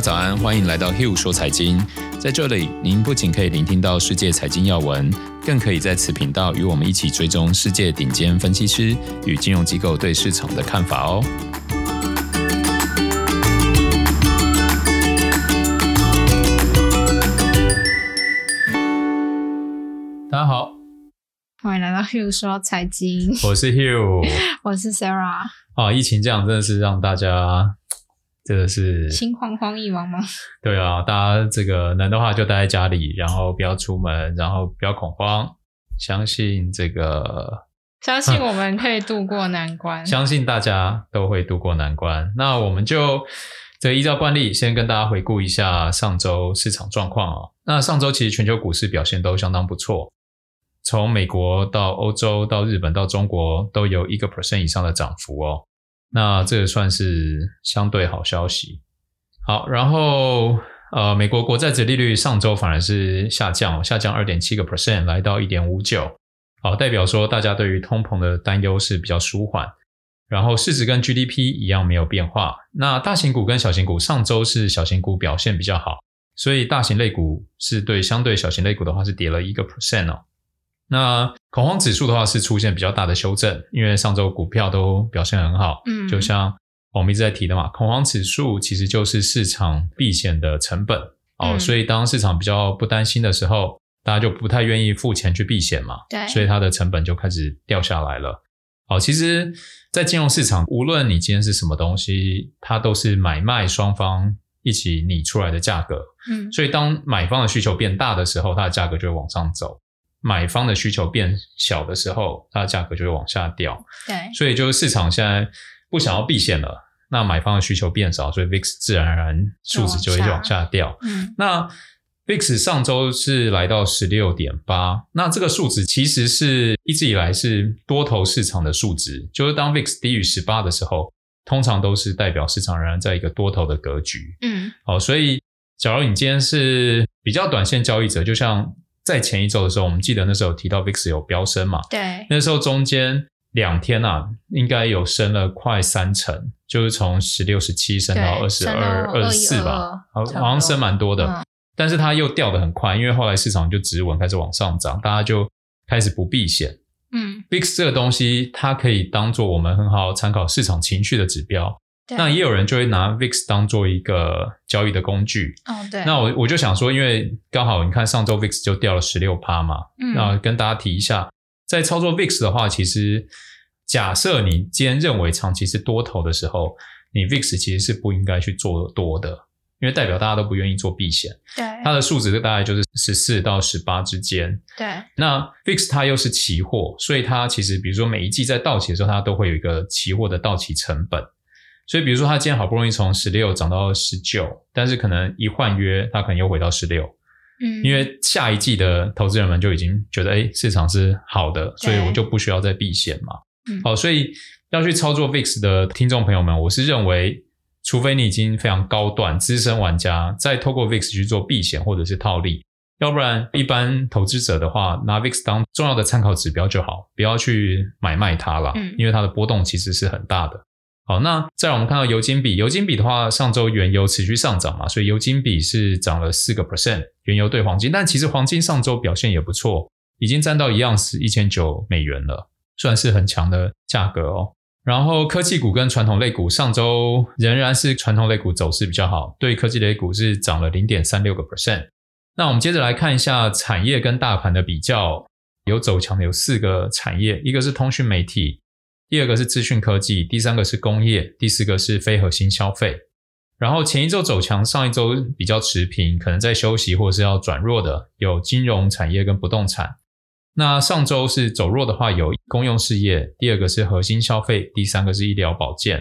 家早安，欢迎来到 Hill 说财经。在这里，您不仅可以聆听到世界财经要闻，更可以在此频道与我们一起追踪世界顶尖分析师与金融机构对市场的看法哦。大家好，欢迎来到 Hill 说财经。我是 Hill，我是 Sarah。啊，疫情这样真的是让大家。这个是心慌慌意忙吗？对啊，大家这个能的话就待在家里，然后不要出门，然后不要恐慌，相信这个，相信我们可以度过难关，相信大家都会度过难关。那我们就这依照惯例，先跟大家回顾一下上周市场状况哦。那上周其实全球股市表现都相当不错，从美国到欧洲到日本到中国都有一个 percent 以上的涨幅哦。那这个算是相对好消息。好，然后呃，美国国债殖利率上周反而是下降，下降二点七个 percent，来到一点五九。好，代表说大家对于通膨的担忧是比较舒缓。然后市值跟 GDP 一样没有变化。那大型股跟小型股上周是小型股表现比较好，所以大型类股是对相对小型类股的话是跌了一个 percent 哦。那恐慌指数的话是出现比较大的修正，因为上周股票都表现很好，嗯，就像我们一直在提的嘛，恐慌指数其实就是市场避险的成本哦，嗯，所以当市场比较不担心的时候，大家就不太愿意付钱去避险嘛，对，所以它的成本就开始掉下来了。好，其实，在金融市场，无论你今天是什么东西，它都是买卖双方一起拟出来的价格，嗯，所以当买方的需求变大的时候，它的价格就会往上走。买方的需求变小的时候，它的价格就会往下掉。对，所以就是市场现在不想要避险了，那买方的需求变少，所以 VIX 自然而然数值就会往下掉。嗯，那 VIX 上周是来到十六点八，那这个数值其实是一直以来是多头市场的数值，就是当 VIX 低于十八的时候，通常都是代表市场仍然在一个多头的格局。嗯，好，所以假如你今天是比较短线交易者，就像。在前一周的时候，我们记得那时候提到 VIX 有飙升嘛？对，那时候中间两天啊，应该有升了快三成，就是从十六、十七升到二十二、二十四吧，好，好像升蛮多的。嗯、但是它又掉的很快，因为后来市场就止稳，开始往上涨，大家就开始不避险。嗯，VIX 这个东西，它可以当做我们很好参考市场情绪的指标。那也有人就会拿 VIX 当做一个交易的工具。哦，对。那我我就想说，因为刚好你看上周 VIX 就掉了十六趴嘛，嗯，那跟大家提一下，在操作 VIX 的话，其实假设你今天认为长期是多头的时候，你 VIX 其实是不应该去做多的，因为代表大家都不愿意做避险。对。它的数值大概就是十四到十八之间。对。那 VIX 它又是期货，所以它其实比如说每一季在到期的时候，它都会有一个期货的到期成本。所以，比如说，他今天好不容易从十六涨到十九，但是可能一换约，他可能又回到十六。嗯，因为下一季的投资人们就已经觉得，哎，市场是好的，所以我就不需要再避险嘛。嗯，好，所以要去操作 VIX 的听众朋友们，我是认为，除非你已经非常高段资深玩家，再透过 VIX 去做避险或者是套利，要不然一般投资者的话，拿 VIX 当重要的参考指标就好，不要去买卖它了，嗯，因为它的波动其实是很大的。好，那再来我们看到油金比，油金比的话，上周原油持续上涨嘛，所以油金比是涨了四个 percent，原油对黄金，但其实黄金上周表现也不错，已经站到一样是一千九美元了，算是很强的价格哦。然后科技股跟传统类股上周仍然是传统类股走势比较好，对科技类股是涨了零点三六个 percent。那我们接着来看一下产业跟大盘的比较，有走强的有四个产业，一个是通讯媒体。第二个是资讯科技，第三个是工业，第四个是非核心消费。然后前一周走强，上一周比较持平，可能在休息或是要转弱的有金融产业跟不动产。那上周是走弱的话，有公用事业，第二个是核心消费，第三个是医疗保健。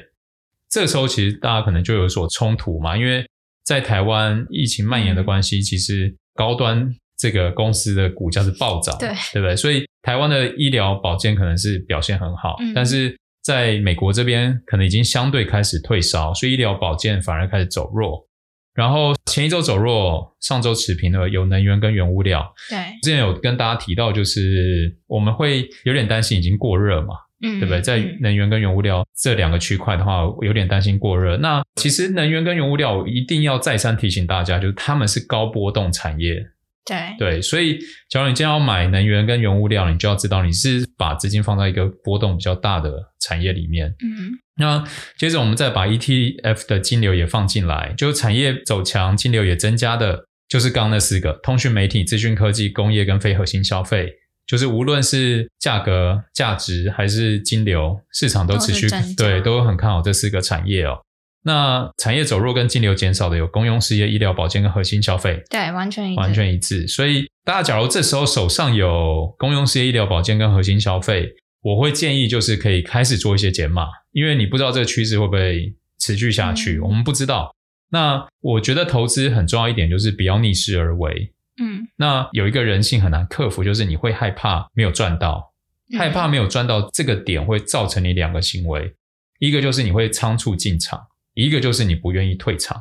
这个时候其实大家可能就有所冲突嘛，因为在台湾疫情蔓延的关系，其实高端。这个公司的股价是暴涨，对，对不对？所以台湾的医疗保健可能是表现很好，嗯，但是在美国这边可能已经相对开始退烧，所以医疗保健反而开始走弱。然后前一周走弱，上周持平的有能源跟原物料。对，之前有跟大家提到，就是我们会有点担心已经过热嘛，嗯，对不对？在能源跟原物料这两个区块的话，有点担心过热。那其实能源跟原物料，一定要再三提醒大家，就是他们是高波动产业。对对，所以假如你今天要买能源跟原物料，你就要知道你是把资金放在一个波动比较大的产业里面。嗯，那接着我们再把 ETF 的金流也放进来，就产业走强，金流也增加的，就是刚刚那四个：通讯媒体、资讯科技、工业跟非核心消费。就是无论是价格、价值还是金流，市场都持续对，都很看好这四个产业哦。那产业走弱跟净流减少的有公用事业、医疗保健跟核心消费，对，完全一致，完全一致。所以大家假如这时候手上有公用事业、医疗保健跟核心消费，我会建议就是可以开始做一些减码，因为你不知道这个趋势会不会持续下去，嗯、我们不知道。那我觉得投资很重要一点就是不要逆势而为。嗯，那有一个人性很难克服，就是你会害怕没有赚到，嗯、害怕没有赚到这个点会造成你两个行为，一个就是你会仓促进场。一个就是你不愿意退场，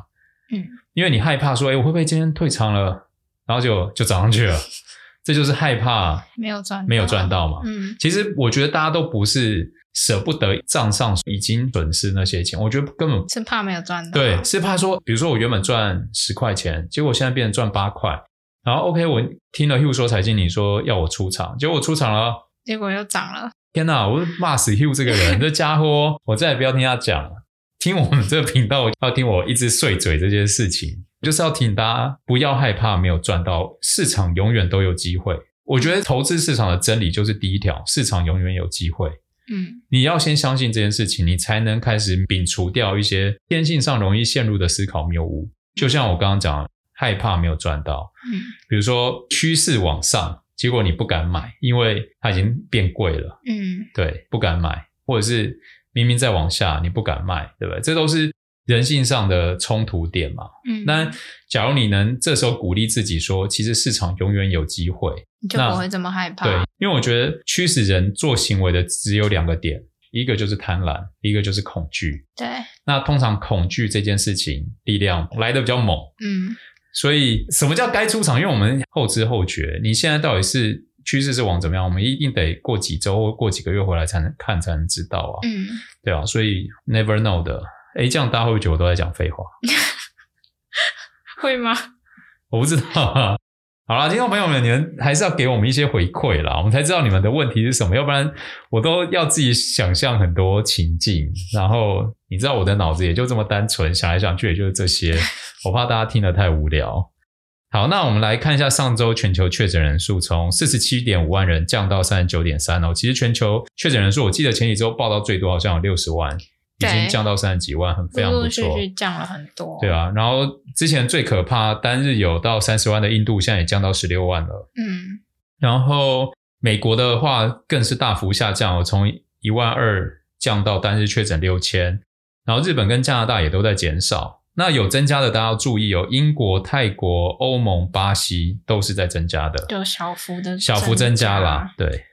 嗯，因为你害怕说，哎，我会不会今天退场了，然后就就涨上去了，这就是害怕没有赚没有赚到嘛，嗯，其实我觉得大家都不是舍不得账上已经损失那些钱，我觉得根本是怕没有赚到，对，是怕说，比如说我原本赚十块钱，结果现在变成赚八块，然后 OK，我听了 Hugh 说财经，你说要我出场，结果我出场了，结果又涨了，天哪，我骂死 Hugh 这个人，这家伙，我再也不要听他讲了。听我们这个频道，要听我一直碎嘴这件事情，就是要提醒大家不要害怕没有赚到，市场永远都有机会。我觉得投资市场的真理就是第一条，市场永远有机会。嗯，你要先相信这件事情，你才能开始摒除掉一些天性上容易陷入的思考谬误。就像我刚刚讲，害怕没有赚到，嗯，比如说趋势往上，结果你不敢买，因为它已经变贵了。嗯，对，不敢买，或者是。明明在往下，你不敢卖，对不对？这都是人性上的冲突点嘛。嗯，那假如你能这时候鼓励自己说，其实市场永远有机会，你就不会这么害怕。对，因为我觉得驱使人做行为的只有两个点，一个就是贪婪，一个就是恐惧。对，那通常恐惧这件事情力量来的比较猛。嗯，所以什么叫该出场？因为我们后知后觉，你现在到底是。趋势是往怎么样？我们一定得过几周或过几个月回来才能看，才能知道啊。嗯，对啊，所以 never know 的。哎，这样大家会不会觉得我都在讲废话？会吗？我不知道啊。好啦，听众朋友们，你们还是要给我们一些回馈啦，我们才知道你们的问题是什么。要不然我都要自己想象很多情境，然后你知道我的脑子也就这么单纯，想来想去也就是这些。我怕大家听得太无聊。好，那我们来看一下上周全球确诊人数从四十七点五万人降到三十九点三哦。其实全球确诊人数，我记得前几周报道最多好像有六十万，已经降到三十几万，很非常不错，陆陆续续降了很多。对啊，然后之前最可怕单日有到三十万的印度，现在也降到十六万了。嗯，然后美国的话更是大幅下降，哦从一万二降到单日确诊六千，然后日本跟加拿大也都在减少。那有增加的，大家要注意哦。英国、泰国、欧盟、巴西都是在增加的，就小幅的小幅增加啦。对，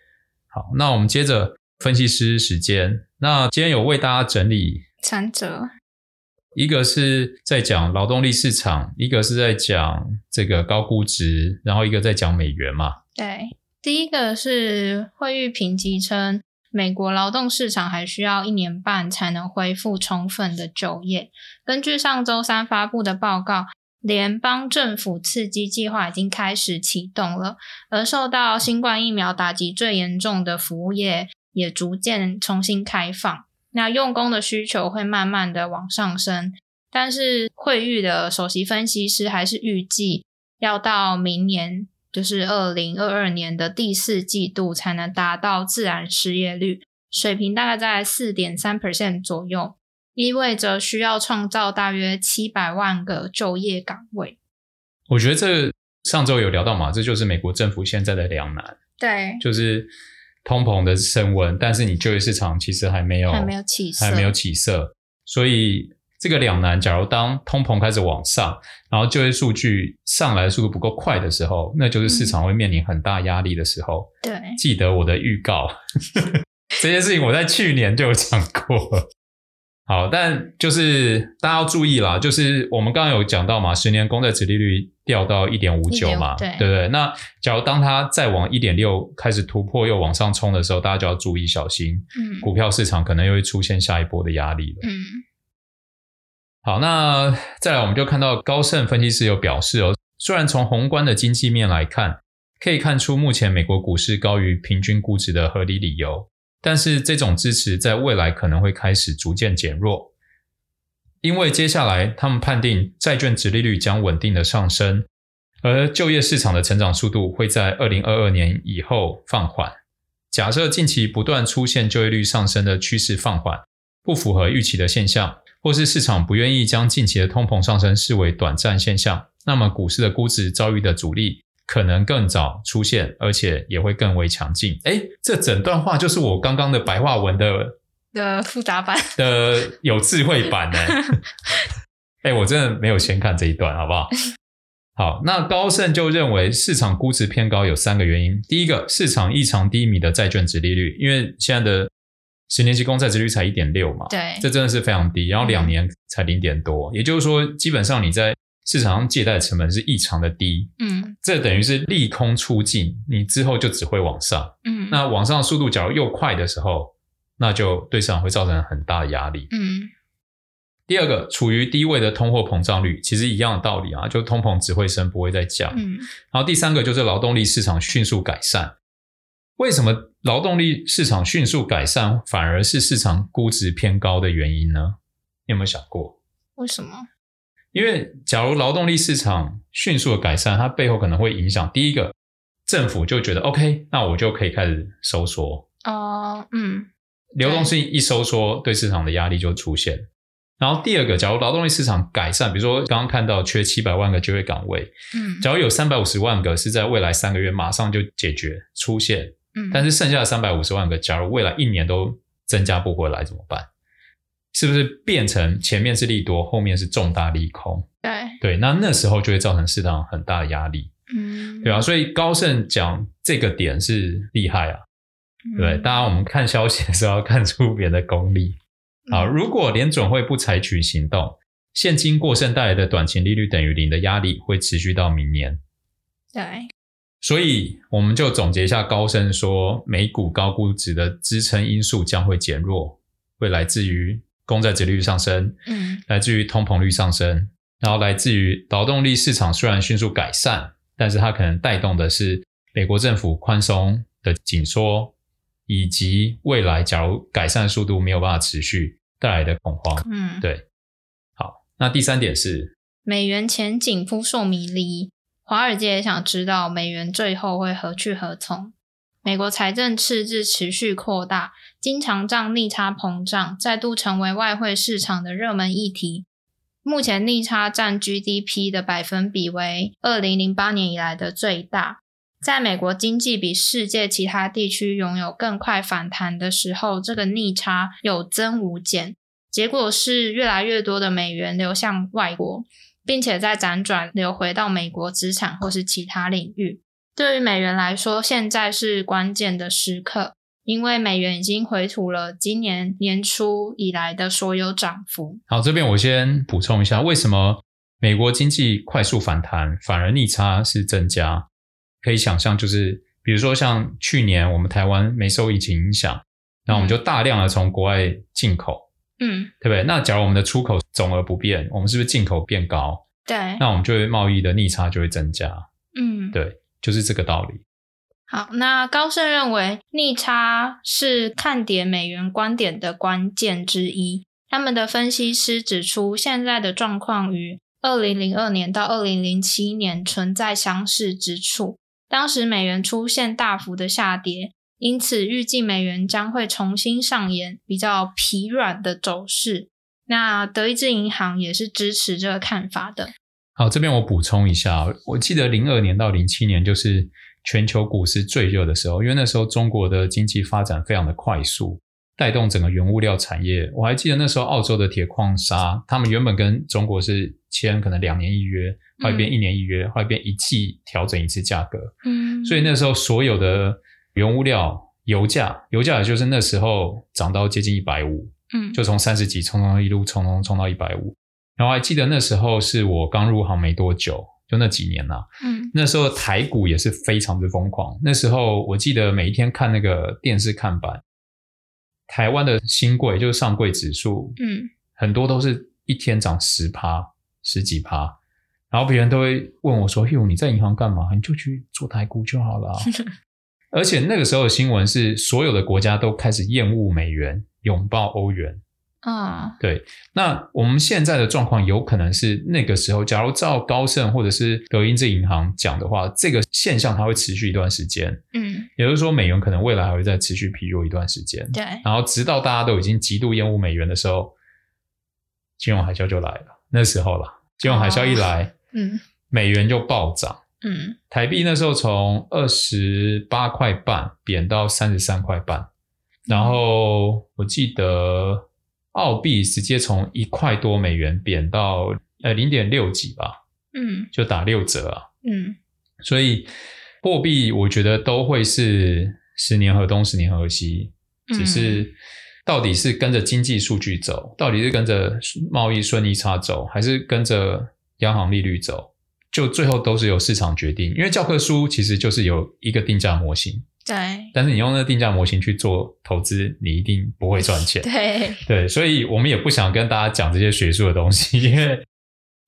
好，那我们接着分析师时间。那今天有为大家整理三者，一个是在讲劳动力市场，一个是在讲这个高估值，然后一个在讲美元嘛。对，第一个是惠誉评级称。美国劳动市场还需要一年半才能恢复充分的就业。根据上周三发布的报告，联邦政府刺激计划已经开始启动了，而受到新冠疫苗打击最严重的服务业也逐渐重新开放。那用工的需求会慢慢的往上升，但是惠誉的首席分析师还是预计要到明年。就是二零二二年的第四季度才能达到自然失业率水平，大概在四点三 percent 左右，意味着需要创造大约七百万个就业岗位。我觉得这上周有聊到嘛，这就是美国政府现在的两难。对，就是通膨的升温，但是你就业市场其实还没有还没有起色，还没有起色，所以。这个两难，假如当通膨开始往上，然后就业数据上来速度不够快的时候，那就是市场会面临很大压力的时候。对，记得我的预告，这件事情我在去年就有讲过。好，但就是大家要注意啦，就是我们刚刚有讲到嘛，十年公债殖利率掉到一点五九嘛，对不对？那假如当它再往一点六开始突破又往上冲的时候，大家就要注意小心，嗯，股票市场可能又会出现下一波的压力了。嗯，好，那再来我们就看到高盛分析师有表示哦，虽然从宏观的经济面来看，可以看出目前美国股市高于平均估值的合理理由。但是这种支持在未来可能会开始逐渐减弱，因为接下来他们判定债券殖利率将稳定的上升，而就业市场的成长速度会在二零二二年以后放缓。假设近期不断出现就业率上升的趋势放缓，不符合预期的现象，或是市场不愿意将近期的通膨上升视为短暂现象，那么股市的估值遭遇的阻力。可能更早出现，而且也会更为强劲。哎，这整段话就是我刚刚的白话文的的复杂版的有智慧版呢。哎，我真的没有先看这一段，好不好？好，那高盛就认为市场估值偏高有三个原因。第一个，市场异常低迷的债券值利率，因为现在的十年期公债殖率才一点六嘛，对，这真的是非常低。然后两年才零点多，嗯，也就是说，基本上你在市场上借贷成本是异常的低，嗯，这等于是利空出尽，你之后就只会往上，嗯，那往上的速度假如又快的时候，那就对市场会造成很大的压力，嗯。第二个，处于低位的通货膨胀率，其实一样的道理啊，就通膨只会升不会再降，嗯。然后第三个就是劳动力市场迅速改善，为什么劳动力市场迅速改善反而是市场估值偏高的原因呢？你有没有想过？为什么？因为，假如劳动力市场迅速的改善，它背后可能会影响第一个，政府就觉得 OK，那我就可以开始收缩。哦，嗯，流动性一收缩，对市场的压力就出现。然后第二个，假如劳动力市场改善，比如说刚刚看到缺七百万个就业岗位，嗯，假如有三百五十万个是在未来三个月马上就解决出现，嗯，但是剩下的三百五十万个，假如未来一年都增加不回来怎么办？是不是变成前面是利多，后面是重大利空？对对，那那时候就会造成市场很大的压力，嗯，对吧？所以高盛讲这个点是厉害啊，嗯、对，当然我们看消息的时候要看出别人的功力。好，如果联准会不采取行动，现金过剩带来的短期利率等于零的压力会持续到明年。对，所以我们就总结一下，高盛说美股高估值的支撑因素将会减弱，会来自于。公债殖利率上升，嗯，来自于通膨率上升，然后来自于劳动力市场虽然迅速改善，但是它可能带动的是美国政府宽松的紧缩，以及未来假如改善速度没有办法持续带来的恐慌，嗯，对。好，那第三点是美元前景扑朔迷离，华尔街也想知道美元最后会何去何从。美国财政赤字持续扩大，经常账逆差膨胀再度成为外汇市场的热门议题。目前逆差占 GDP 的百分比为二零零八年以来的最大。在美国经济比世界其他地区拥有更快反弹的时候，这个逆差有增无减，结果是越来越多的美元流向外国，并且再辗转流回到美国资产或是其他领域。对于美元来说，现在是关键的时刻，因为美元已经回吐了今年年初以来的所有涨幅。好，这边我先补充一下，为什么美国经济快速反弹，反而逆差是增加？可以想象，就是比如说像去年我们台湾没受疫情影响，那我们就大量的从国外进口，嗯，对不对？那假如我们的出口总额不变，我们是不是进口变高？对，那我们就会贸易的逆差就会增加，嗯，对。就是这个道理。好，那高盛认为逆差是看跌美元观点的关键之一。他们的分析师指出，现在的状况与二零零二年到二零零七年存在相似之处。当时美元出现大幅的下跌，因此预计美元将会重新上演比较疲软的走势。那德意志银行也是支持这个看法的。好，这边我补充一下，我记得零二年到零七年就是全球股市最热的时候，因为那时候中国的经济发展非常的快速，带动整个原物料产业。我还记得那时候澳洲的铁矿砂，他们原本跟中国是签可能两年一约，后来变一年一约，后来变一季调整一次价格。嗯，所以那时候所有的原物料油价，油价也就是那时候涨到接近一百五，嗯，就从三十几冲冲一路冲冲冲到一百五。然后还记得那时候是我刚入行没多久，就那几年呐、啊，嗯，那时候台股也是非常之疯狂。那时候我记得每一天看那个电视看板，台湾的新贵就是上柜指数，嗯，很多都是一天涨十趴、十几趴。然后别人都会问我说：“哟，你在银行干嘛？你就去做台股就好了。”而且那个时候的新闻是，所有的国家都开始厌恶美元，拥抱欧元。啊，对。那我们现在的状况有可能是那个时候，假如照高盛或者是德意志银行讲的话，这个现象它会持续一段时间。嗯，也就是说，美元可能未来还会再持续疲弱一段时间。对。然后直到大家都已经极度厌恶美元的时候，金融海啸就来了。那时候了，金融海啸一来。哦嗯，美元就暴涨，嗯，台币那时候从二十八块半贬到三十三块半，然后我记得澳币直接从一块多美元贬到呃零点六几吧，嗯，就打六折啊，嗯，所以货币我觉得都会是十年河东十年河西，只是到底是跟着经济数据走，到底是跟着贸易顺利差走，还是跟着央行利率走，就最后都是由市场决定，因为教科书其实就是有一个定价模型，对。但是你用那个定价模型去做投资，你一定不会赚钱，对对。所以我们也不想跟大家讲这些学术的东西，因为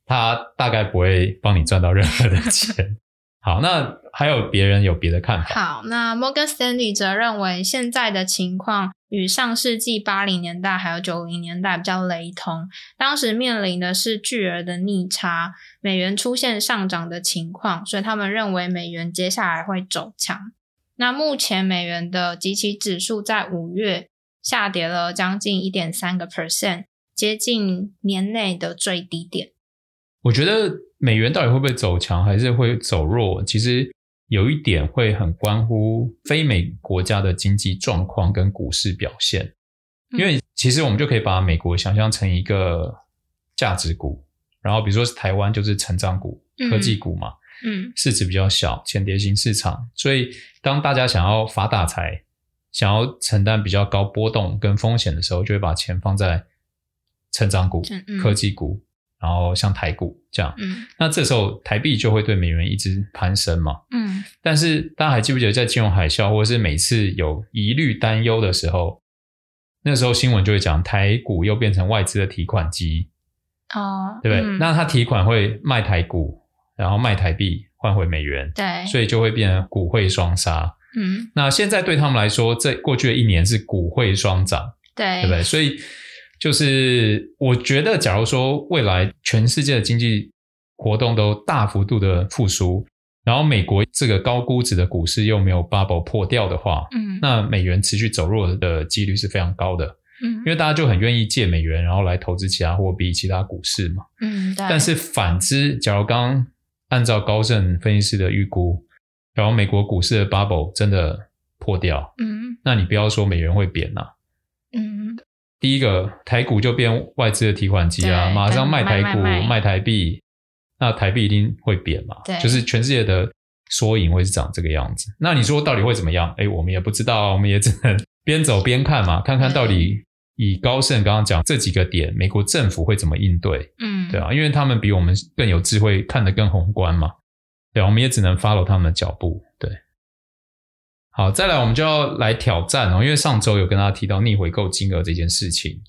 它大概不会帮你赚到任何的钱。好，那还有别人有别的看法。好，那摩根斯丹利则认为现在的情况与上世纪八零年代还有九零年代比较雷同。当时面临的是巨额的逆差，美元出现上涨的情况，所以他们认为美元接下来会走强。那目前美元的及其指数在五月下跌了将近一点三个 percent，接近年内的最低点。我觉得美元到底会不会走强，还是会走弱？其实有一点会很关乎非美国家的经济状况跟股市表现。因为其实我们就可以把美国想象成一个价值股，然后比如说台湾就是成长股、科技股嘛，嗯，市值比较小，浅碟型市场。所以当大家想要发大财，想要承担比较高波动跟风险的时候，就会把钱放在成长股、科技股。然后像台股这样，嗯，那这时候台币就会对美元一直攀升嘛，嗯，但是大家还记不记得在金融海啸或者是每次有疑虑担忧的时候，那时候新闻就会讲台股又变成外资的提款机，哦，对不对？嗯、那他提款会卖台股，然后卖台币换回美元，对，所以就会变成股汇双杀，嗯，那现在对他们来说，这过去的一年是股汇双涨，对，对不对？所以。就是我觉得，假如说未来全世界的经济活动都大幅度的复苏，然后美国这个高估值的股市又没有 bubble 破掉的话，嗯，那美元持续走弱的几率是非常高的，嗯，因为大家就很愿意借美元，然后来投资其他货币、其他股市嘛，嗯，对。但是反之，假如刚刚按照高盛分析师的预估，然后美国股市的 bubble 真的破掉，嗯，那你不要说美元会贬呐，嗯。第一个台股就变外资的提款机啊，马上卖台股卖，台币，那台币一定会贬嘛？对，就是全世界的缩影会是长这个样子。那你说到底会怎么样？哎，我们也不知道，我们也只能 边走边看嘛，看看到底以高盛刚刚讲这几个点，美国政府会怎么应对？嗯，对啊，因为他们比我们更有智慧，看得更宏观嘛。对啊，我们也只能 follow 他们的脚步。对。好，再来我们就要来挑战哦，因为上周有跟大家提到逆回购金额这件事情，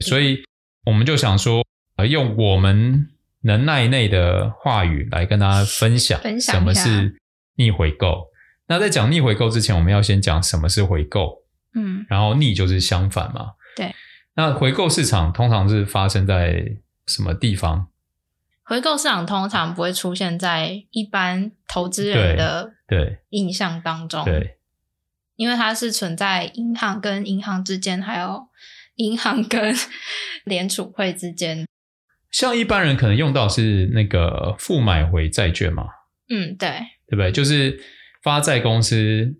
所以我们就想说，呃，用我们能耐内的话语来跟大家分享什么是逆回购。那在讲逆回购之前，我们要先讲什么是回购，嗯，然后逆就是相反嘛，对。那回购市场通常是发生在什么地方？回购市场通常不会出现在一般投资人的对印象当中，对，因为它是存在银行跟银行之间，还有 银行跟 联储会之间。像一般人可能用到是那个负买回债券嘛，嗯，对，对不对？就是发债公司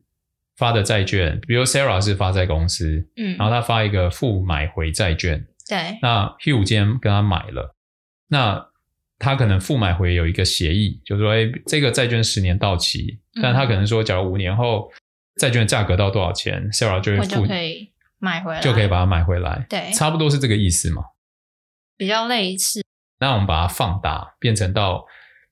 发的债券，比如 Sarah 是发债公司，嗯，然后他发一个负买回债券，对，那 Hugh 今天跟他买了，那。他可能负买回有一个协议，就是说，哎，这个债券十年到期，但他可能说，假如五年后债券价格到多少钱，Sarah 就会付买回来，就可以把它买回来。对，差不多是这个意思嘛。比较类似。那我们把它放大，变成到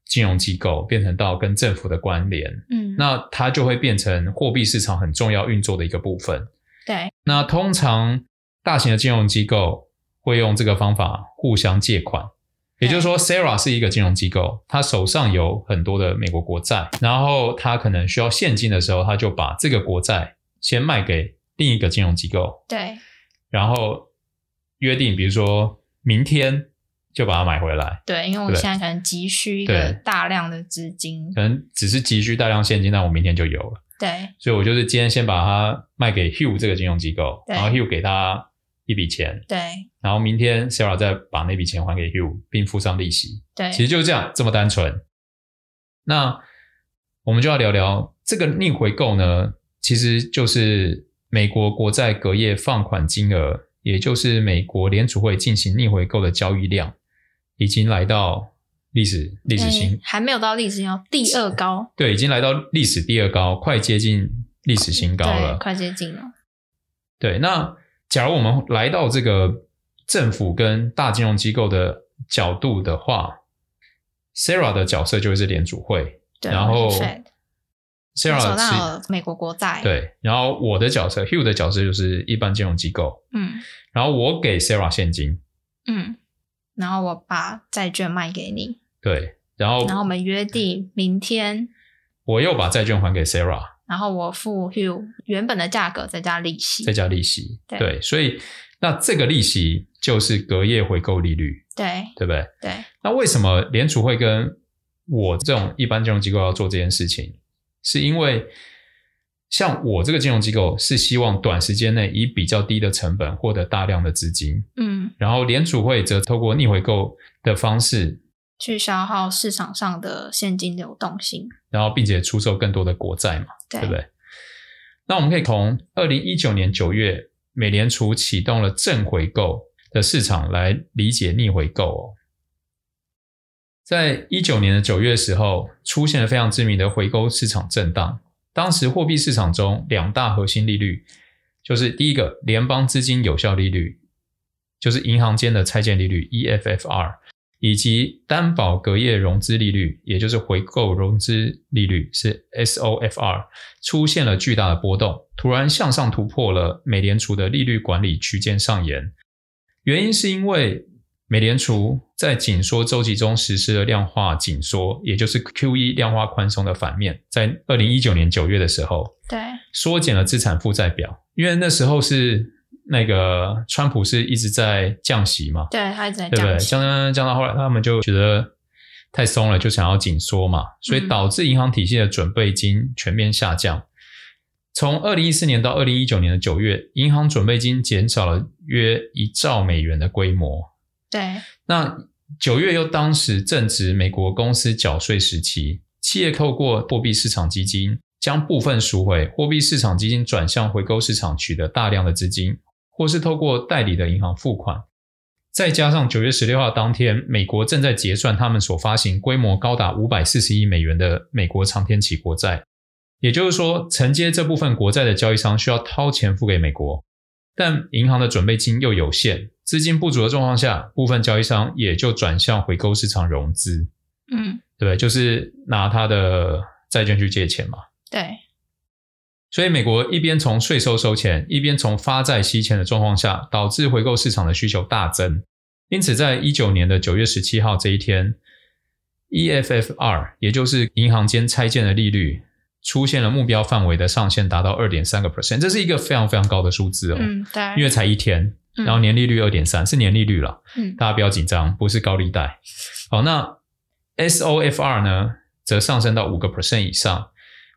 金融机构，变成到跟政府的关联。嗯，那它就会变成货币市场很重要运作的一个部分。对。那通常大型的金融机构会用这个方法互相借款。也就是说，Sarah 是一个金融机构，他手上有很多的美国国债，然后他可能需要现金的时候，他就把这个国债先卖给另一个金融机构，对，然后约定，比如说明天就把它买回来，对，因为我现在可能急需一个大量的资金，可能只是急需大量现金，那我明天就有了，对，所以我就是今天先把它卖给 Hugh 这个金融机构，然后 Hugh 给他一笔钱，对。然后明天 Sarah 再把那笔钱还给 Hugh，并付上利息。对，其实就是这样，这么单纯。那我们就要聊聊这个逆回购呢，其实就是美国国债隔夜放款金额，也就是美国联储会进行逆回购的交易量，已经来到历史历史新，还没有到历史新高，第二高。对，已经来到历史第二高，快接近历史新高了，快接近了。对，那假如我们来到这个。政府跟大金融机构的角度的话，Sarah 的角色就会是联储会，然后 Sarah 是美国国债，对，然后我的角色 Hugh 的角色就是一般金融机构，嗯，然后我给 Sarah 现金，嗯，然后我把债券卖给你，对，然后然后我们约定明天，我又把债券还给 Sarah，然后我付 Hugh 原本的价格再加利息，再加利息，对，对，所以那这个利息。就是隔夜回购利率，对对不对？对。那为什么联储会跟我这种一般金融机构要做这件事情？是因为像我这个金融机构是希望短时间内以比较低的成本获得大量的资金，嗯，然后联储会则透过逆回购的方式去消耗市场上的现金流动性，然后并且出售更多的国债嘛，对，对不对？那我们可以从二零一九年九月美联储启动了正回购的市场来理解逆回购哦，在一九年的九月时候，出现了非常知名的回购市场震荡。当时货币市场中两大核心利率，就是第一个联邦资金有效利率，就是银行间的拆借利率 （EFFR），以及担保隔夜融资利率，也就是回购融资利率是 SOFR，出现了巨大的波动，突然向上突破了美联储的利率管理区间上沿。原因是因为美联储在紧缩周期中实施了量化紧缩，也就是 QE 量化宽松的反面，在二零一九年九月的时候，对，缩减了资产负债表，因为那时候是那个川普是一直在降息嘛，对，他一直在降息，对不对？降降到后来，他们就觉得太松了，就想要紧缩嘛，所以导致银行体系的准备金全面下降。嗯从二零一四年到二零一九年的九月，银行准备金减少了约一兆美元的规模。对，那九月又当时正值美国公司缴税时期，企业透过货币市场基金将部分赎回，货币市场基金转向回购市场取得大量的资金，或是透过代理的银行付款。再加上九月十六号当天，美国正在结算他们所发行规模高达五百四十亿美元的美国长天期国债。也就是说，承接这部分国债的交易商需要掏钱付给美国，但银行的准备金又有限，资金不足的状况下，部分交易商也就转向回购市场融资。嗯，对不对？就是拿他的债券去借钱嘛。对。所以美国一边从税收收钱，一边从发债吸钱的状况下，导致回购市场的需求大增。因此，在一九年的九月十七号这一天，EFFR，也就是银行间拆借的利率。出现了目标范围的上限达到二点三个 percent，这是一个非常非常高的数字哦。嗯，对，因为才一天，然后年利率二点三，是年利率了。嗯，大家不要紧张，不是高利贷。好，那 SOFR 呢，则上升到五个 percent 以上，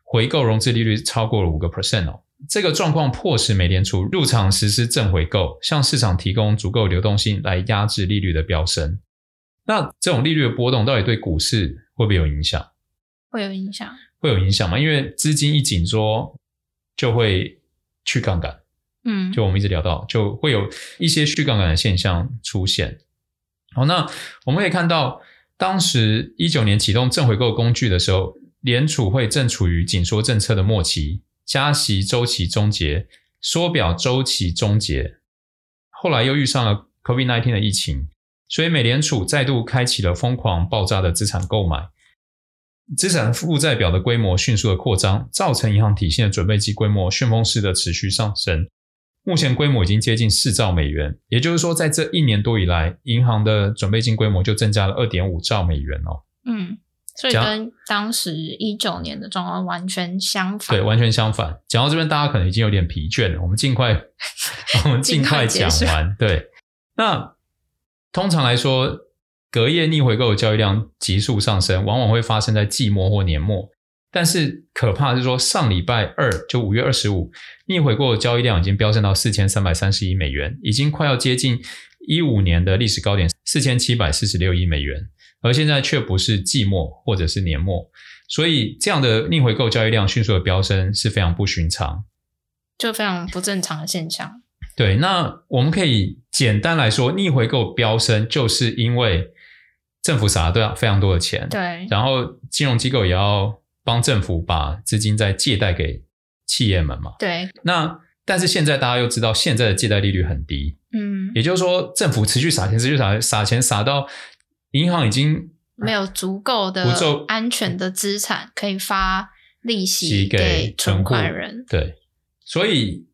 回购融资利率超过了五个 percent 哦。这个状况迫使美联储入场实施正回购，向市场提供足够流动性来压制利率的飙升。那这种利率的波动到底对股市会不会有影响？会有影响。会有影响吗？因为资金一紧缩，就会去杠杆。嗯，就我们一直聊到，就会有一些去杠杆的现象出现。好，那我们可以看到，当时一九年启动正回购工具的时候，联储会正处于紧缩政策的末期，加息周期终结，缩表周期终结，后来又遇上了 COVID-19 的疫情，所以美联储再度开启了疯狂爆炸的资产购买，资产负债表的规模迅速的扩张，造成银行体系的准备金规模旋风式的持续上升。目前规模已经接近四兆美元，也就是说，在这一年多以来，银行的准备金规模就增加了二点五兆美元哦。嗯，所以跟当时一九年的状况完全相反。对，完全相反。讲到这边，大家可能已经有点疲倦了，我们尽快，我们尽快讲完。对，那通常来说，隔夜逆回购的交易量急速上升，往往会发生在季末或年末。但是可怕的是说，上礼拜二就五月二十五，逆回购的交易量已经飙升到四千三百三十亿美元，已经快要接近一五年的历史高点四千七百四十六亿美元，而现在却不是季末或者是年末，所以这样的逆回购交易量迅速的飙升是非常不寻常，就非常不正常的现象。对，那我们可以简单来说，逆回购飙升就是因为政府撒了非常多的钱，对，然后金融机构也要。帮政府把资金再借贷给企业们嘛？对。那但是现在大家又知道，现在的借贷利率很低，嗯，也就是说，政府持续撒钱，持续撒撒钱，撒到银行已经没有足够的安全的资产可以发利息给存款人。对，所以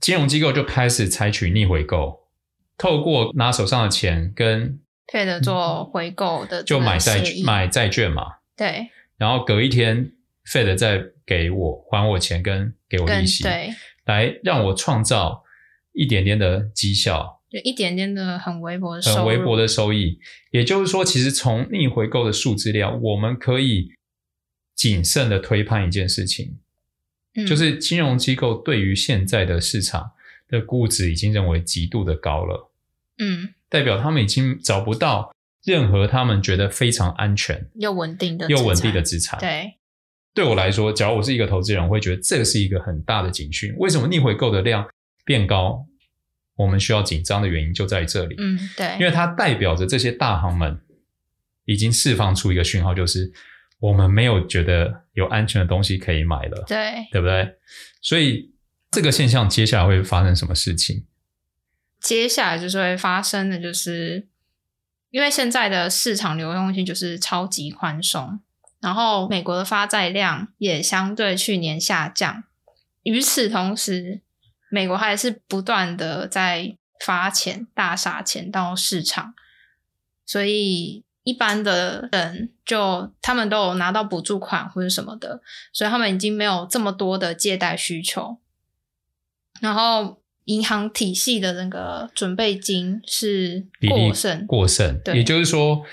金融机构就开始采取逆回购，透过拿手上的钱跟 Fed 做回购的，就买债买债券嘛。对。然后隔一天，Fed 再给我还我钱跟给我利息，对，来让我创造一点点的绩效，就一点点的很微薄的收入，很微薄的收益。也就是说，其实从逆回购的数字料，我们可以谨慎的推判一件事情，嗯，就是金融机构对于现在的市场的估值已经认为极度的高了，嗯，代表他们已经找不到。任何他们觉得非常安全又稳定的又稳定的资产，对，对我来说，假如我是一个投资人，我会觉得这是一个很大的警讯。为什么逆回购的量变高？我们需要紧张的原因就在这里。嗯，对，因为它代表着这些大行们已经释放出一个讯号，就是我们没有觉得有安全的东西可以买了，对，对不对？所以这个现象接下来会发生什么事情？接下来就是会发生的就是。因为现在的市场流动性就是超级宽松，然后美国的发债量也相对去年下降。与此同时，美国还是不断的在发钱、大撒钱到市场，所以一般的人就他们都有拿到补助款或者什么的，所以他们已经没有这么多的借贷需求，然后。银行体系的那个准备金是过剩，过剩，也就是说，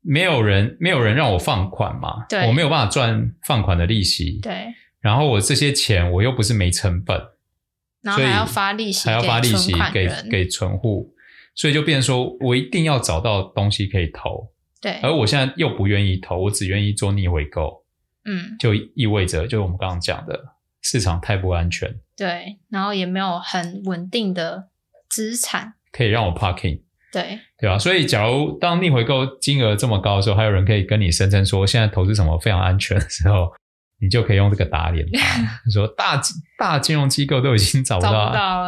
没有人没有人让我放款嘛，对，我没有办法赚放款的利息，对，然后我这些钱我又不是没成本，然后还要发利息，还要发利息给给存户，所以就变成说我一定要找到东西可以投，对，而我现在又不愿意投，我只愿意做逆回购，嗯，就意味着就是我们刚刚讲的。市场太不安全，对，然后也没有很稳定的资产。可以让我 parking，对，对吧？所以，假如当逆回购金额这么高的时候，还有人可以跟你声称说现在投资什么非常安全的时候，你就可以用这个打脸他，说大大金融机构都已经找不到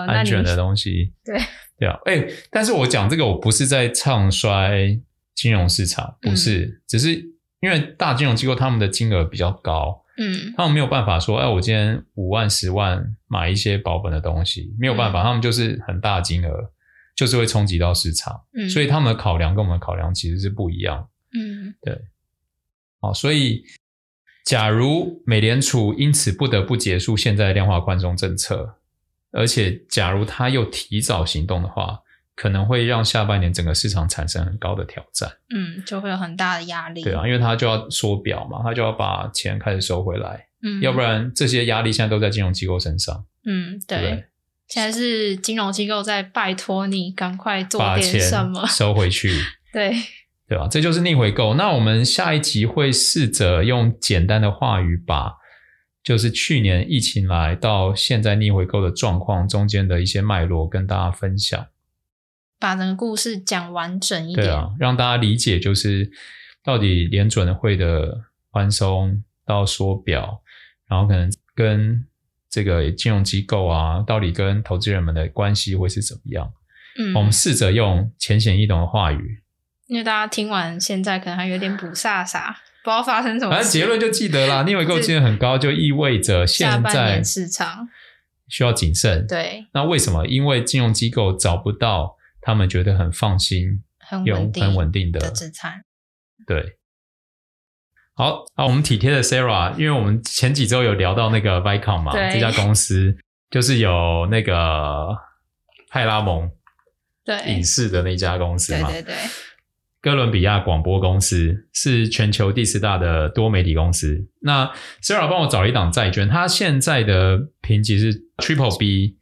安全的东西，对，对啊，哎，但是我讲这个，我不是在唱衰金融市场，不是，嗯、只是因为大金融机构他们的金额比较高。嗯，他们没有办法说，哎，我今天五万、十万买一些保本的东西，没有办法，嗯、他们就是很大金额，就是会冲击到市场，嗯，所以他们的考量跟我们的考量其实是不一样，嗯，对，好，所以假如美联储因此不得不结束现在的量化宽松政策，而且假如他又提早行动的话。可能会让下半年整个市场产生很高的挑战，嗯，就会有很大的压力。对啊，因为他就要缩表嘛，他就要把钱开始收回来，嗯，要不然这些压力现在都在金融机构身上，嗯，对，对，对，现在是金融机构在拜托你赶快做点什么，收回去，对，对吧？这就是逆回购。那我们下一集会试着用简单的话语把，就是去年疫情来到现在逆回购的状况中间的一些脉络跟大家分享。把整个故事讲完整一点，对啊，让大家理解就是到底联准会的宽松到缩表，然后可能跟这个金融机构啊，到底跟投资人们的关系会是怎么样？嗯，我们试着用浅显易懂的话语，因为大家听完现在可能还有点不飒飒，不知道发生什么事。反正结论就记得啦，逆回购金额很高，就意味着现在市场需要谨慎。对，那为什么？因为金融机构找不到他们觉得很放心、很稳定、很稳定的资产。对。好啊，我们体贴的 Sarah，因为我们前几周有聊到那个 Vicom 嘛，这家公司就是有那个派拉蒙对影视的那家公司嘛，对对对，哥伦比亚广播公司是全球第四大的多媒体公司。那 Sarah 帮我找了一档债券，它现在的评级是 Triple B，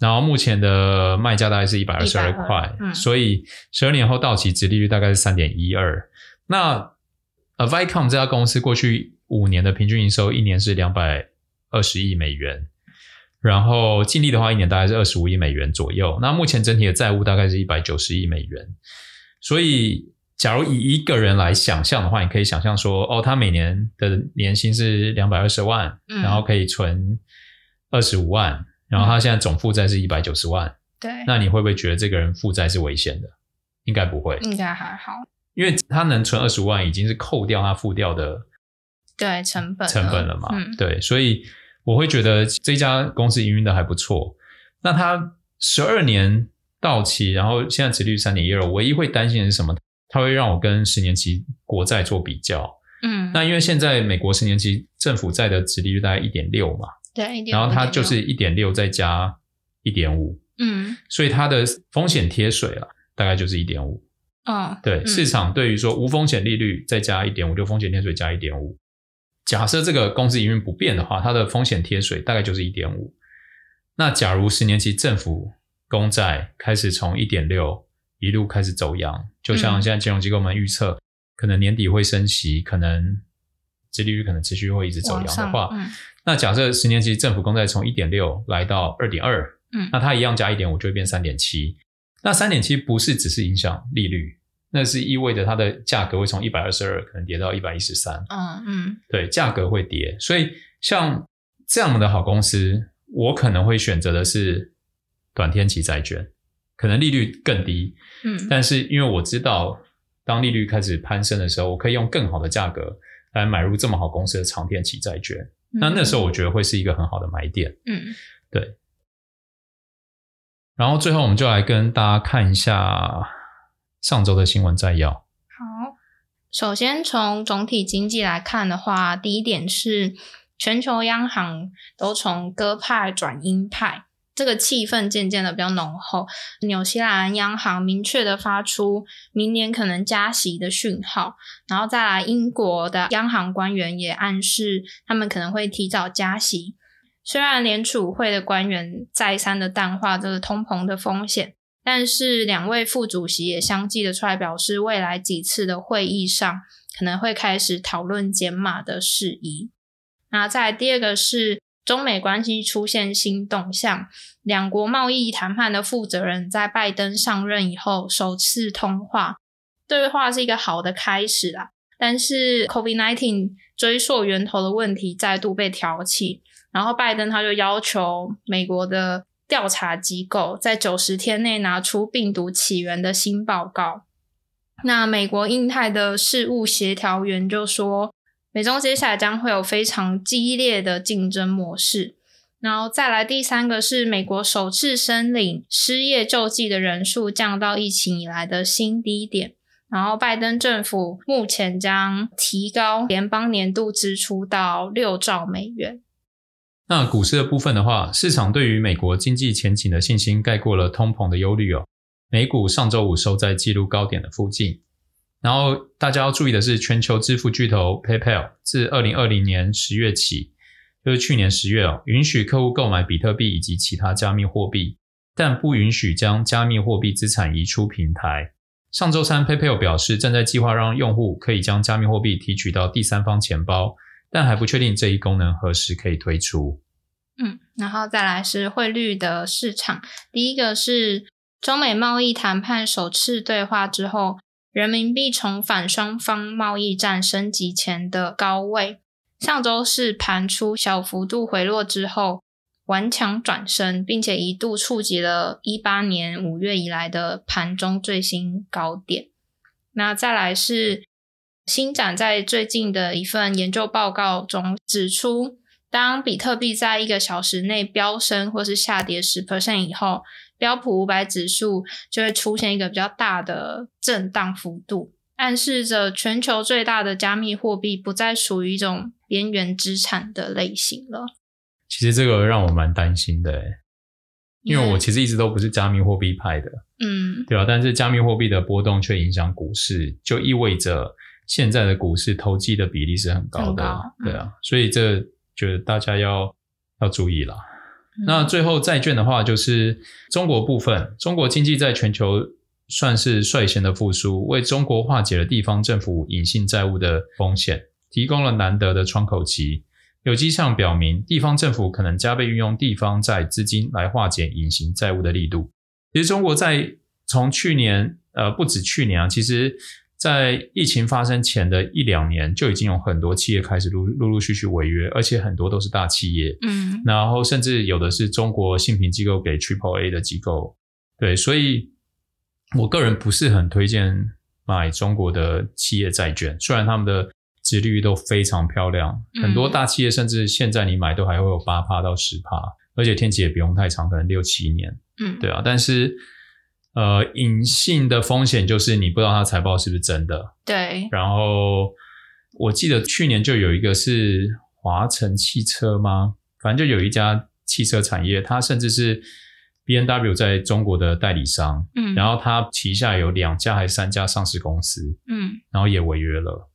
然后目前的卖价大概是一百二十二块，嗯，所以十二年后到期殖利率大概是三点一二。那呃，Vicom 这家公司过去五年的平均营收一年是两百二十亿美元，然后净利的话一年大概是二十五亿美元左右。那目前整体的债务大概是一百九十亿美元。所以，假如以一个人来想象的话，你可以想象说，哦，他每年的年薪是两百二十万，嗯，然后可以存二十五万，然后他现在总负债是一百九十万。对，那你会不会觉得这个人负债是危险的？应该不会，应该还好。因为他能存二十五万，已经是扣掉他付掉的对成本成本了嘛？嗯、对，所以我会觉得这家公司营运的还不错。那他十二年到期，然后现在殖利率三点一二，唯一会担心的是什么？他会让我跟十年期国债做比较。嗯，那因为现在美国十年期政府债的殖利率大概一点六嘛，对，然后它就是一点六再加一点五，嗯，所以它的风险贴水啊，大概就是一点五。啊，对，嗯、市场对于说无风险利率再加一点五，就风险贴水加一点五。假设这个公司营运不变的话，它的风险贴水大概就是一点五。那假如十年期政府公债开始从一点六一路开始走扬，就像现在金融机构们预测，嗯、可能年底会升息，可能殖利率可能持续会一直走扬的话，嗯、那假设十年期政府公债从一点六来到二点二，嗯，那它一样加一点五就会变三点七。那三点七不是只是影响利率，那是意味着它的价格会从一百二十二可能跌到一百一十三。嗯嗯，对，价格会跌。所以像这样的好公司，我可能会选择的是短天期债券，可能利率更低。嗯，但是因为我知道，当利率开始攀升的时候，我可以用更好的价格来买入这么好公司的长天期债券。嗯、那那时候我觉得会是一个很好的买点。嗯，对。然后最后，我们就来跟大家看一下上周的新闻摘要。好，首先从总体经济来看的话，第一点是全球央行都从鸽派转鹰派，这个气氛渐渐的比较浓厚。纽西兰央行明确的发出明年可能加息的讯号，然后再来英国的央行官员也暗示他们可能会提早加息。虽然联储会的官员再三的淡化这个通膨的风险，但是两位副主席也相继的出来表示，未来几次的会议上可能会开始讨论减码的事宜。那再第二个是中美关系出现新动向，两国贸易谈判的负责人在拜登上任以后首次通话，对话是一个好的开始啦。但是 COVID-19 追溯源头的问题再度被挑起。然后拜登他就要求美国的调查机构在九十天内拿出病毒起源的新报告。那美国印太的事务协调员就说，美中接下来将会有非常激烈的竞争模式。然后再来第三个是美国首次申领失业救济的人数降到疫情以来的新低点。然后拜登政府目前将提高联邦年度支出到六兆美元。那股市的部分的话，市场对于美国经济前景的信心盖过了通膨的忧虑哦。美股上周五收在纪录高点的附近。然后大家要注意的是，全球支付巨头 PayPal 自二零二零年十月起，就是去年十月哦，允许客户购买比特币以及其他加密货币，但不允许将加密货币资产移出平台。上周三，PayPal 表示正在计划让用户可以将加密货币提取到第三方钱包。但还不确定这一功能何时可以推出。嗯，然后再来是汇率的市场。第一个是中美贸易谈判首次对话之后，人民币重返双方贸易战升级前的高位。上周是盘出小幅度回落之后，顽强转升，并且一度触及了一八年五月以来的盘中最新高点。那再来是新展在最近的一份研究报告中指出，当比特币在一个小时内飙升或是下跌十 percent 以后，标普五百指数就会出现一个比较大的震荡幅度，暗示着全球最大的加密货币不再属于一种边缘资产的类型了。其实这个让我蛮担心的，因为我其实一直都不是加密货币派的，嗯，对吧？但是加密货币的波动却影响股市，就意味着现在的股市投机的比例是很高的，高嗯、对啊，所以这觉得大家要要注意了。那最后债券的话，就是中国部分，中国经济在全球算是率先的复苏，为中国化解了地方政府隐性债务的风险，提供了难得的窗口期。有迹象表明，地方政府可能加倍运用地方债资金来化解隐形债务的力度。其实，中国在从去年，呃，不止去年啊，其实在疫情发生前的一两年，就已经有很多企业开始陆陆陆续续违约，而且很多都是大企业。嗯，然后甚至有的是中国信评机构给 Triple A 的机构。对，所以我个人不是很推荐买中国的企业债券，虽然他们的。殖利率都非常漂亮，很多大企业甚至现在你买都还会有八趴到十趴，而且天期也不用太长，可能六七年。嗯，对啊。但是，呃，隐性的风险就是你不知道它财报是不是真的。对。然后我记得去年就有一个是华晨汽车吗？反正就有一家汽车产业，它甚至是 B N W 在中国的代理商。嗯。然后它旗下有两家还是三家上市公司。嗯。然后也违约了。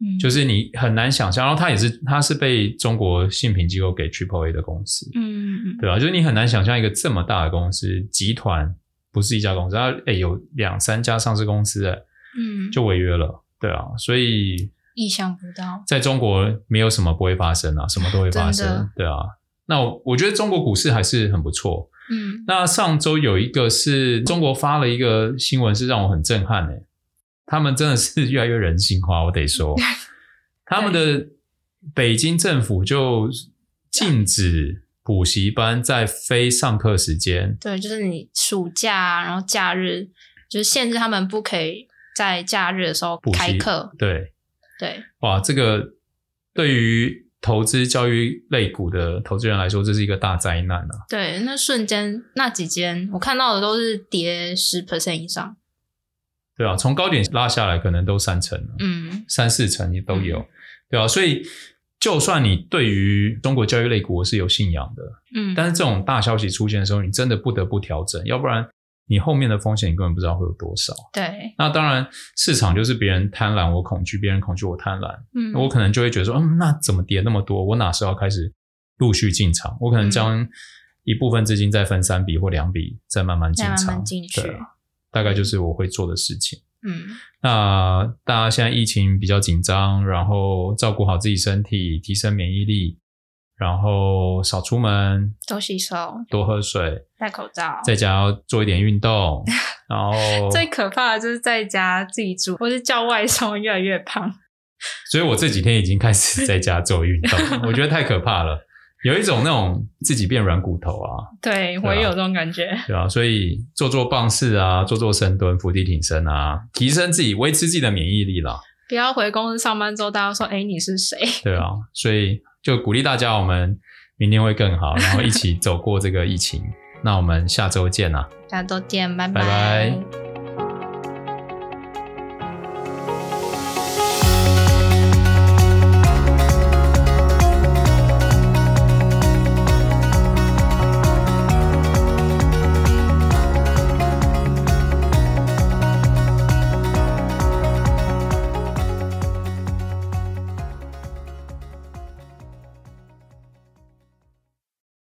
嗯，就是你很难想象，然后它也是，它是被中国信评机构给 Triple A 的公司，嗯，对吧？就是你很难想象一个这么大的公司集团，不是一家公司，它诶有两三家上市公司，诶嗯，就违约了，对啊，所以意想不到，在中国没有什么不会发生啊，什么都会发生，对啊。那我我觉得中国股市还是很不错，嗯。那上周有一个是中国发了一个新闻，是让我很震撼诶他们真的是越来越人性化，我得说，他们的北京政府就禁止补习班在非上课时间，对，就是你暑假然后假日，就是限制他们不可以在假日的时候开课，对。对，哇，这个对于投资教育类股的投资人来说，这是一个大灾难啊！对，那瞬间那几间我看到的都是跌十 percent 以上。对啊，从高点拉下来，可能都三成了，嗯，三四成也都有，嗯、对啊，所以，就算你对于中国教育类股是有信仰的，嗯，但是这种大消息出现的时候，你真的不得不调整，要不然你后面的风险你根本不知道会有多少。对，那当然，市场就是别人贪婪我恐惧，别人恐惧我贪婪，嗯，我可能就会觉得说，嗯，那怎么跌那么多？我哪时候要开始陆续进场？我可能将一部分资金再分三笔或两笔，再慢慢进场，慢慢进去。对大概就是我会做的事情。嗯，那大家现在疫情比较紧张，然后照顾好自己身体，提升免疫力，然后少出门，多洗手，多喝水，戴口罩，在家要做一点运动。然后 最可怕的就是在家自己煮，或是叫外送，越来越胖。所以我这几天已经开始在家做运动，我觉得太可怕了。有一种那种自己变软骨头啊，对，我也有这种感觉，对啊，所以做做棒式啊，做做深蹲、伏地挺身啊，提升自己、维持自己的免疫力啦。不要回公司上班之后，大家说：“哎，你是谁？”对啊，所以就鼓励大家，我们明天会更好，然后一起走过这个疫情。那我们下周见啊，下周见，拜拜拜。